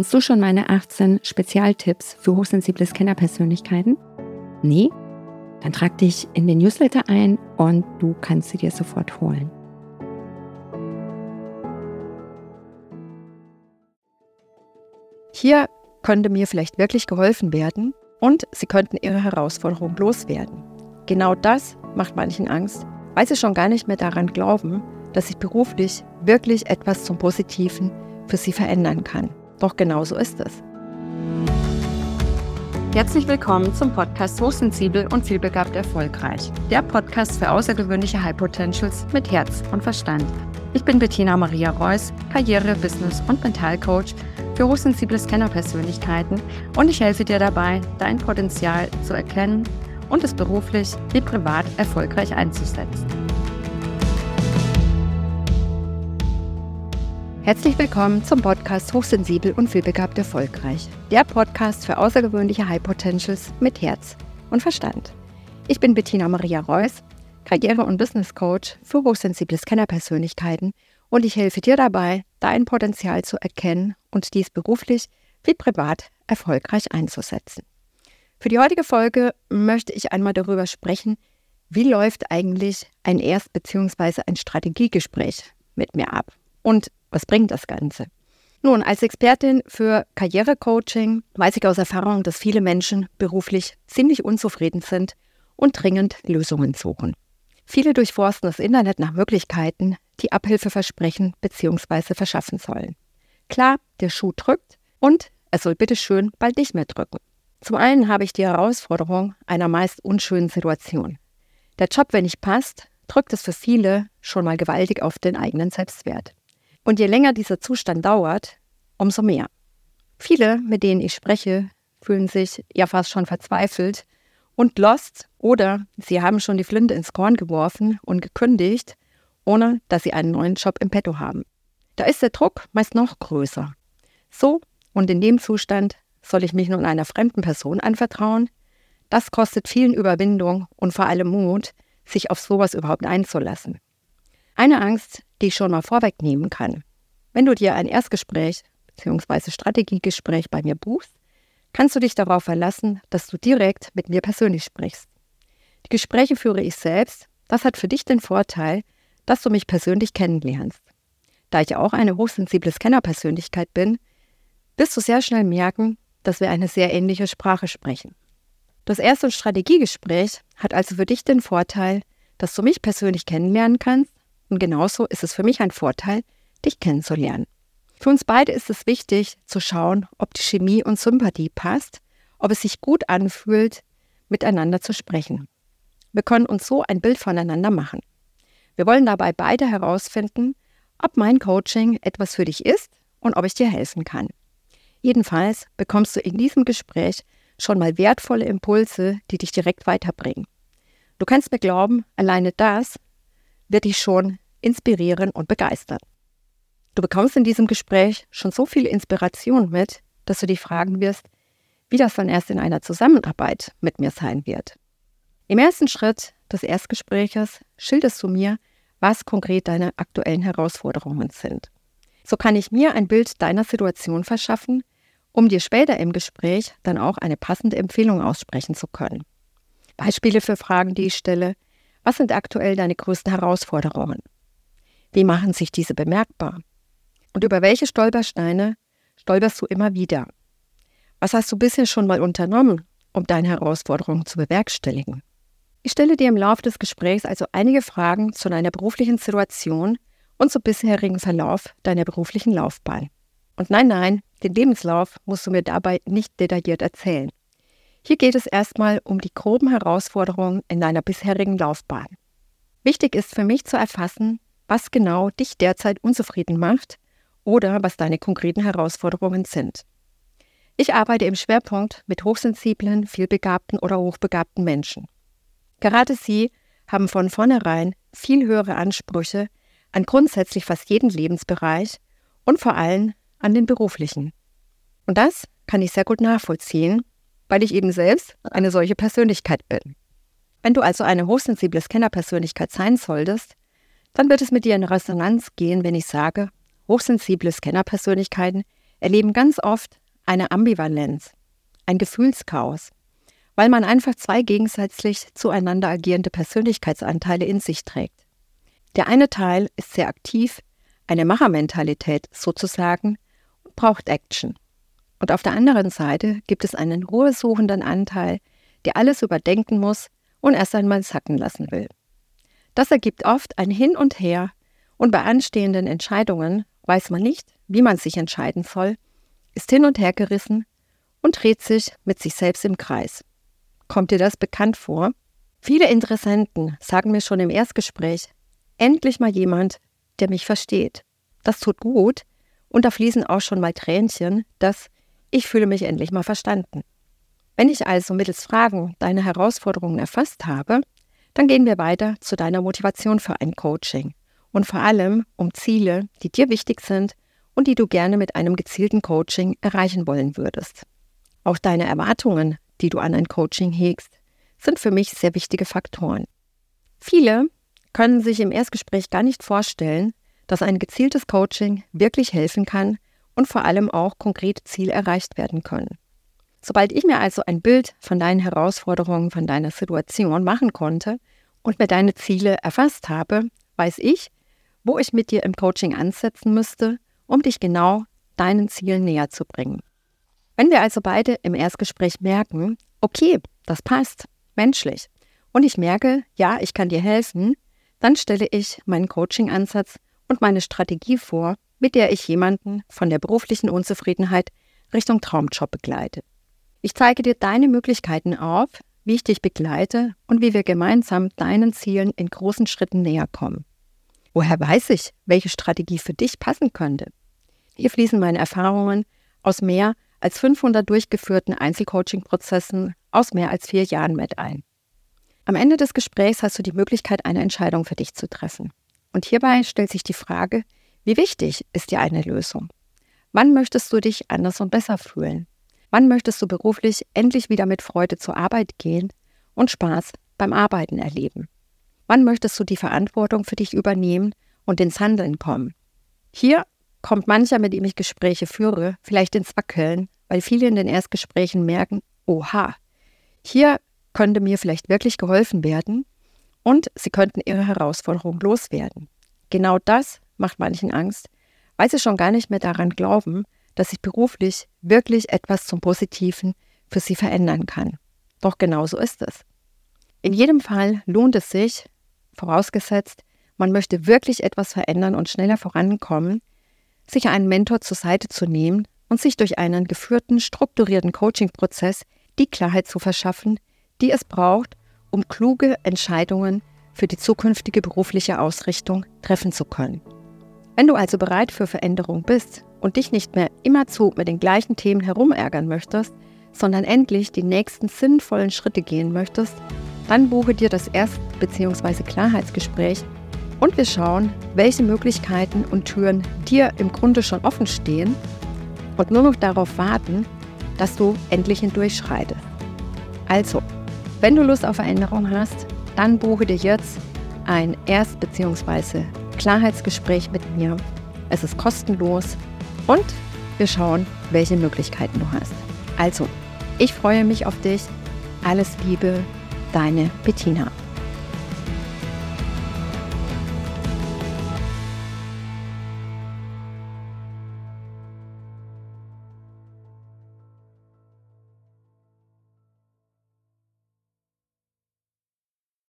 Kennst du schon meine 18 Spezialtipps für hochsensible Scannerpersönlichkeiten? Nee? Dann trag dich in den Newsletter ein und du kannst sie dir sofort holen. Hier könnte mir vielleicht wirklich geholfen werden und sie könnten ihre Herausforderung loswerden. Genau das macht manchen Angst, weil sie schon gar nicht mehr daran glauben, dass sich beruflich wirklich etwas zum Positiven für sie verändern kann. Doch genau so ist es. Herzlich willkommen zum Podcast Hochsensibel und vielbegabt erfolgreich. Der Podcast für außergewöhnliche High Potentials mit Herz und Verstand. Ich bin Bettina Maria Reuss, Karriere-, Business- und Mentalcoach für hochsensible Scanner-Persönlichkeiten und ich helfe dir dabei, dein Potenzial zu erkennen und es beruflich wie privat erfolgreich einzusetzen. Herzlich willkommen zum Podcast Hochsensibel und vielbegabt erfolgreich. Der Podcast für außergewöhnliche High Potentials mit Herz und Verstand. Ich bin Bettina Maria Reuss, Karriere- und Business Coach für hochsensible Scanner-Persönlichkeiten und ich helfe dir dabei, dein Potenzial zu erkennen und dies beruflich wie privat erfolgreich einzusetzen. Für die heutige Folge möchte ich einmal darüber sprechen, wie läuft eigentlich ein Erst- bzw. ein Strategiegespräch mit mir ab und was bringt das Ganze? Nun, als Expertin für Karrierecoaching weiß ich aus Erfahrung, dass viele Menschen beruflich ziemlich unzufrieden sind und dringend Lösungen suchen. Viele durchforsten das Internet nach Möglichkeiten, die Abhilfe versprechen bzw. verschaffen sollen. Klar, der Schuh drückt und er soll bitte schön bald nicht mehr drücken. Zum einen habe ich die Herausforderung einer meist unschönen Situation. Der Job, wenn nicht passt, drückt es für viele schon mal gewaltig auf den eigenen Selbstwert. Und je länger dieser Zustand dauert, umso mehr. Viele, mit denen ich spreche, fühlen sich ja fast schon verzweifelt und lost oder sie haben schon die Flinte ins Korn geworfen und gekündigt, ohne dass sie einen neuen Job im Petto haben. Da ist der Druck meist noch größer. So und in dem Zustand soll ich mich nun einer fremden Person anvertrauen? Das kostet vielen Überwindung und vor allem Mut, sich auf sowas überhaupt einzulassen. Eine Angst, die ich schon mal vorwegnehmen kann. Wenn du dir ein Erstgespräch bzw. Strategiegespräch bei mir buchst, kannst du dich darauf verlassen, dass du direkt mit mir persönlich sprichst. Die Gespräche führe ich selbst. Das hat für dich den Vorteil, dass du mich persönlich kennenlernst. Da ich auch eine hochsensible Scanner-Persönlichkeit bin, wirst du sehr schnell merken, dass wir eine sehr ähnliche Sprache sprechen. Das erste Strategiegespräch hat also für dich den Vorteil, dass du mich persönlich kennenlernen kannst und genauso ist es für mich ein Vorteil, dich kennenzulernen. Für uns beide ist es wichtig zu schauen, ob die Chemie und Sympathie passt, ob es sich gut anfühlt, miteinander zu sprechen. Wir können uns so ein Bild voneinander machen. Wir wollen dabei beide herausfinden, ob mein Coaching etwas für dich ist und ob ich dir helfen kann. Jedenfalls bekommst du in diesem Gespräch schon mal wertvolle Impulse, die dich direkt weiterbringen. Du kannst mir glauben, alleine das wird dich schon inspirieren und begeistern. Du bekommst in diesem Gespräch schon so viel Inspiration mit, dass du dich fragen wirst, wie das dann erst in einer Zusammenarbeit mit mir sein wird. Im ersten Schritt des Erstgespräches schilderst du mir, was konkret deine aktuellen Herausforderungen sind. So kann ich mir ein Bild deiner Situation verschaffen, um dir später im Gespräch dann auch eine passende Empfehlung aussprechen zu können. Beispiele für Fragen, die ich stelle, was sind aktuell deine größten Herausforderungen? Wie machen sich diese bemerkbar? Und über welche Stolpersteine stolperst du immer wieder? Was hast du bisher schon mal unternommen, um deine Herausforderungen zu bewerkstelligen? Ich stelle dir im Laufe des Gesprächs also einige Fragen zu deiner beruflichen Situation und zum bisherigen Verlauf deiner beruflichen Laufbahn. Und nein, nein, den Lebenslauf musst du mir dabei nicht detailliert erzählen. Hier geht es erstmal um die groben Herausforderungen in deiner bisherigen Laufbahn. Wichtig ist für mich zu erfassen, was genau dich derzeit unzufrieden macht oder was deine konkreten Herausforderungen sind. Ich arbeite im Schwerpunkt mit hochsensiblen, vielbegabten oder hochbegabten Menschen. Gerade sie haben von vornherein viel höhere Ansprüche an grundsätzlich fast jeden Lebensbereich und vor allem an den beruflichen. Und das kann ich sehr gut nachvollziehen, weil ich eben selbst eine solche Persönlichkeit bin. Wenn du also eine hochsensible Scanner-Persönlichkeit sein solltest, dann wird es mit dir in Resonanz gehen, wenn ich sage, hochsensible Scanner-Persönlichkeiten erleben ganz oft eine Ambivalenz, ein Gefühlschaos, weil man einfach zwei gegensätzlich zueinander agierende Persönlichkeitsanteile in sich trägt. Der eine Teil ist sehr aktiv, eine Machermentalität sozusagen, und braucht Action. Und auf der anderen Seite gibt es einen ruhesuchenden Anteil, der alles überdenken muss und erst einmal sacken lassen will. Das ergibt oft ein Hin und Her und bei anstehenden Entscheidungen weiß man nicht, wie man sich entscheiden soll, ist hin und her gerissen und dreht sich mit sich selbst im Kreis. Kommt dir das bekannt vor? Viele Interessenten sagen mir schon im Erstgespräch, endlich mal jemand, der mich versteht. Das tut gut und da fließen auch schon mal Tränchen, dass ich fühle mich endlich mal verstanden. Wenn ich also mittels Fragen deine Herausforderungen erfasst habe, dann gehen wir weiter zu deiner Motivation für ein Coaching und vor allem um Ziele, die dir wichtig sind und die du gerne mit einem gezielten Coaching erreichen wollen würdest. Auch deine Erwartungen, die du an ein Coaching hegst, sind für mich sehr wichtige Faktoren. Viele können sich im Erstgespräch gar nicht vorstellen, dass ein gezieltes Coaching wirklich helfen kann und vor allem auch konkrete Ziele erreicht werden können. Sobald ich mir also ein Bild von deinen Herausforderungen, von deiner Situation machen konnte und mir deine Ziele erfasst habe, weiß ich, wo ich mit dir im Coaching ansetzen müsste, um dich genau deinen Zielen näher zu bringen. Wenn wir also beide im Erstgespräch merken, okay, das passt, menschlich, und ich merke, ja, ich kann dir helfen, dann stelle ich meinen Coaching-Ansatz und meine Strategie vor, mit der ich jemanden von der beruflichen Unzufriedenheit Richtung Traumjob begleite. Ich zeige dir deine Möglichkeiten auf, wie ich dich begleite und wie wir gemeinsam deinen Zielen in großen Schritten näher kommen. Woher weiß ich, welche Strategie für dich passen könnte? Hier fließen meine Erfahrungen aus mehr als 500 durchgeführten Einzelcoaching-Prozessen aus mehr als vier Jahren mit ein. Am Ende des Gesprächs hast du die Möglichkeit, eine Entscheidung für dich zu treffen. Und hierbei stellt sich die Frage, wie wichtig ist dir eine Lösung? Wann möchtest du dich anders und besser fühlen? Wann möchtest du beruflich endlich wieder mit Freude zur Arbeit gehen und Spaß beim Arbeiten erleben? Wann möchtest du die Verantwortung für dich übernehmen und ins Handeln kommen? Hier kommt mancher, mit dem ich Gespräche führe, vielleicht ins Wackeln, weil viele in den Erstgesprächen merken, oha, hier könnte mir vielleicht wirklich geholfen werden und sie könnten ihre Herausforderung loswerden. Genau das macht manchen Angst, weil sie schon gar nicht mehr daran glauben, dass sich beruflich wirklich etwas zum Positiven für sie verändern kann. Doch genau so ist es. In jedem Fall lohnt es sich, vorausgesetzt, man möchte wirklich etwas verändern und schneller vorankommen, sich einen Mentor zur Seite zu nehmen und sich durch einen geführten, strukturierten Coaching-Prozess die Klarheit zu verschaffen, die es braucht, um kluge Entscheidungen für die zukünftige berufliche Ausrichtung treffen zu können. Wenn du also bereit für Veränderung bist und dich nicht mehr immerzu mit den gleichen Themen herumärgern möchtest, sondern endlich die nächsten sinnvollen Schritte gehen möchtest, dann buche dir das Erst- bzw. Klarheitsgespräch und wir schauen, welche Möglichkeiten und Türen dir im Grunde schon offen stehen und nur noch darauf warten, dass du endlich hindurchschreitest. Also, wenn du Lust auf Veränderung hast, dann buche dir jetzt ein Erst- bzw. Klarheitsgespräch mit mir. Es ist kostenlos und wir schauen, welche Möglichkeiten du hast. Also, ich freue mich auf dich. Alles Liebe, deine Bettina.